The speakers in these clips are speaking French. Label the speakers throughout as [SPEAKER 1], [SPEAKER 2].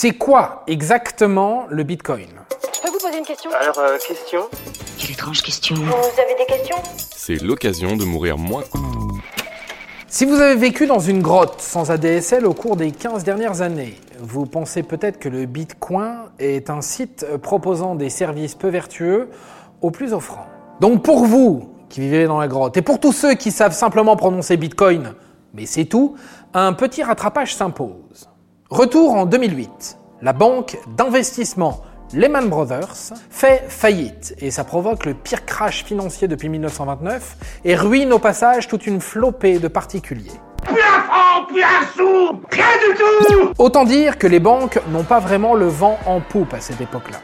[SPEAKER 1] C'est quoi exactement le Bitcoin?
[SPEAKER 2] Je peux vous poser une question?
[SPEAKER 3] Alors, euh, question?
[SPEAKER 4] Quelle étrange question.
[SPEAKER 2] Vous avez des questions?
[SPEAKER 5] C'est l'occasion de mourir moins.
[SPEAKER 1] Si vous avez vécu dans une grotte sans ADSL au cours des 15 dernières années, vous pensez peut-être que le Bitcoin est un site proposant des services peu vertueux aux plus offrants. Donc pour vous qui vivez dans la grotte et pour tous ceux qui savent simplement prononcer Bitcoin, mais c'est tout, un petit rattrapage s'impose. Retour en 2008. La banque d'investissement Lehman Brothers fait faillite et ça provoque le pire crash financier depuis 1929 et ruine au passage toute une flopée de particuliers. Autant dire que les banques n'ont pas vraiment le vent en poupe à cette époque-là.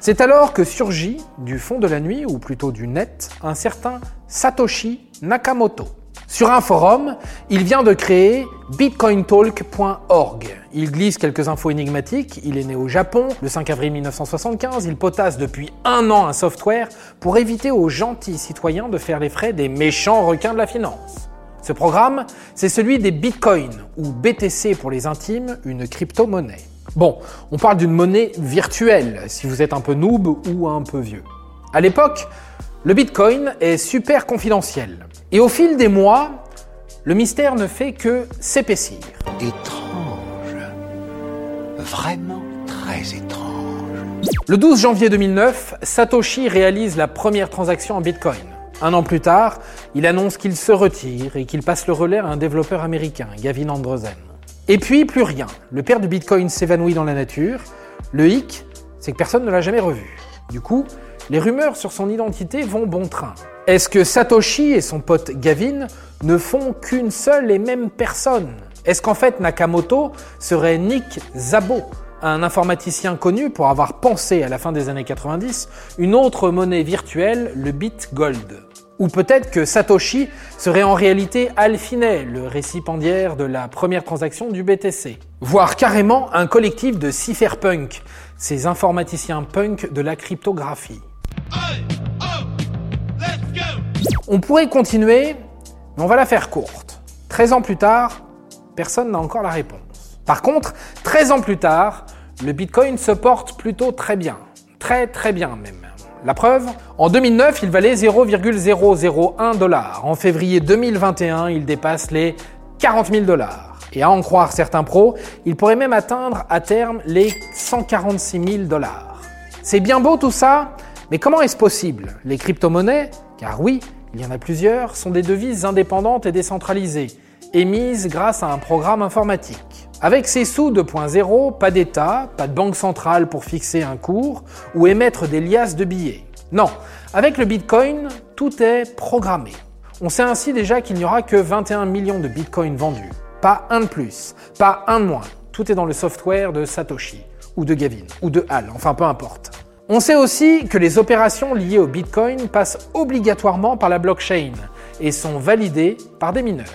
[SPEAKER 1] C'est alors que surgit, du fond de la nuit, ou plutôt du net, un certain Satoshi Nakamoto. Sur un forum, il vient de créer bitcointalk.org. Il glisse quelques infos énigmatiques, il est né au Japon le 5 avril 1975, il potasse depuis un an un software pour éviter aux gentils citoyens de faire les frais des méchants requins de la finance. Ce programme, c'est celui des bitcoins, ou BTC pour les intimes, une crypto-monnaie. Bon, on parle d'une monnaie virtuelle, si vous êtes un peu noob ou un peu vieux. À l'époque, le bitcoin est super confidentiel. Et au fil des mois, le mystère ne fait que s'épaissir.
[SPEAKER 6] Étrange. Vraiment très étrange.
[SPEAKER 1] Le 12 janvier 2009, Satoshi réalise la première transaction en bitcoin. Un an plus tard, il annonce qu'il se retire et qu'il passe le relais à un développeur américain, Gavin Androsen. Et puis, plus rien. Le père du bitcoin s'évanouit dans la nature. Le hic, c'est que personne ne l'a jamais revu. Du coup, les rumeurs sur son identité vont bon train. Est-ce que Satoshi et son pote Gavin ne font qu'une seule et même personne? Est-ce qu'en fait Nakamoto serait Nick Zabo, un informaticien connu pour avoir pensé à la fin des années 90 une autre monnaie virtuelle, le Bitgold? Ou peut-être que Satoshi serait en réalité Al Finney, le récipiendaire de la première transaction du BTC Voire carrément un collectif de cypherpunk, ces informaticiens punk de la cryptographie. On pourrait continuer, mais on va la faire courte. 13 ans plus tard, personne n'a encore la réponse. Par contre, 13 ans plus tard, le Bitcoin se porte plutôt très bien. Très très bien même. La preuve En 2009, il valait 0,001 dollars. En février 2021, il dépasse les 40 000 dollars. Et à en croire certains pros, il pourrait même atteindre à terme les 146 000 dollars. C'est bien beau tout ça, mais comment est-ce possible? Les crypto-monnaies, car oui, il y en a plusieurs, sont des devises indépendantes et décentralisées, émises grâce à un programme informatique. Avec ces sous 2.0, pas d'État, pas de banque centrale pour fixer un cours ou émettre des liasses de billets. Non, avec le Bitcoin, tout est programmé. On sait ainsi déjà qu'il n'y aura que 21 millions de Bitcoins vendus. Pas un de plus, pas un de moins. Tout est dans le software de Satoshi, ou de Gavin, ou de Hal, enfin peu importe. On sait aussi que les opérations liées au Bitcoin passent obligatoirement par la blockchain et sont validées par des mineurs.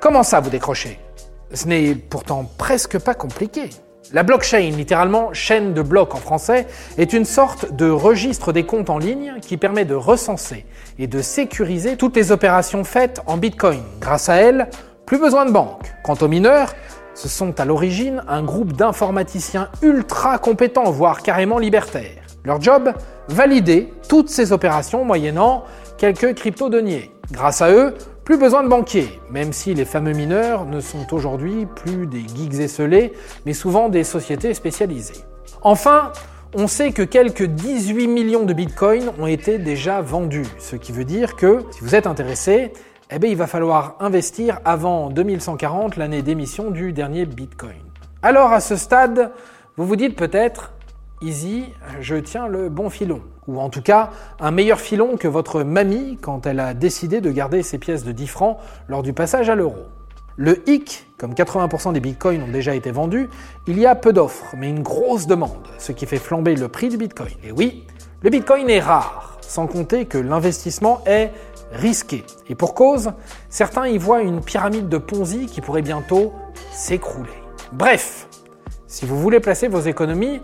[SPEAKER 1] Comment ça vous décrochez? Ce n'est pourtant presque pas compliqué. La blockchain, littéralement chaîne de blocs en français, est une sorte de registre des comptes en ligne qui permet de recenser et de sécuriser toutes les opérations faites en Bitcoin. Grâce à elle, plus besoin de banque. Quant aux mineurs, ce sont à l'origine un groupe d'informaticiens ultra compétents, voire carrément libertaires. Leur job Valider toutes ces opérations moyennant quelques crypto-deniers. Grâce à eux, plus besoin de banquiers, même si les fameux mineurs ne sont aujourd'hui plus des geeks esselés, mais souvent des sociétés spécialisées. Enfin, on sait que quelques 18 millions de bitcoins ont été déjà vendus, ce qui veut dire que, si vous êtes intéressé, eh bien, il va falloir investir avant 2140, l'année d'émission du dernier bitcoin. Alors à ce stade, vous vous dites peut-être, Easy, je tiens le bon filon. Ou en tout cas, un meilleur filon que votre mamie quand elle a décidé de garder ses pièces de 10 francs lors du passage à l'euro. Le hic, comme 80% des bitcoins ont déjà été vendus, il y a peu d'offres, mais une grosse demande, ce qui fait flamber le prix du bitcoin. Et oui, le bitcoin est rare, sans compter que l'investissement est risqué. Et pour cause, certains y voient une pyramide de Ponzi qui pourrait bientôt s'écrouler. Bref, si vous voulez placer vos économies,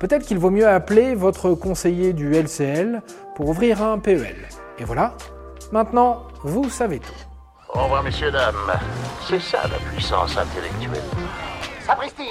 [SPEAKER 1] peut-être qu'il vaut mieux appeler votre conseiller du LCL pour ouvrir un PEL. Et voilà, maintenant, vous savez tout.
[SPEAKER 3] Au revoir, messieurs, dames. C'est ça la puissance intellectuelle. Sapristi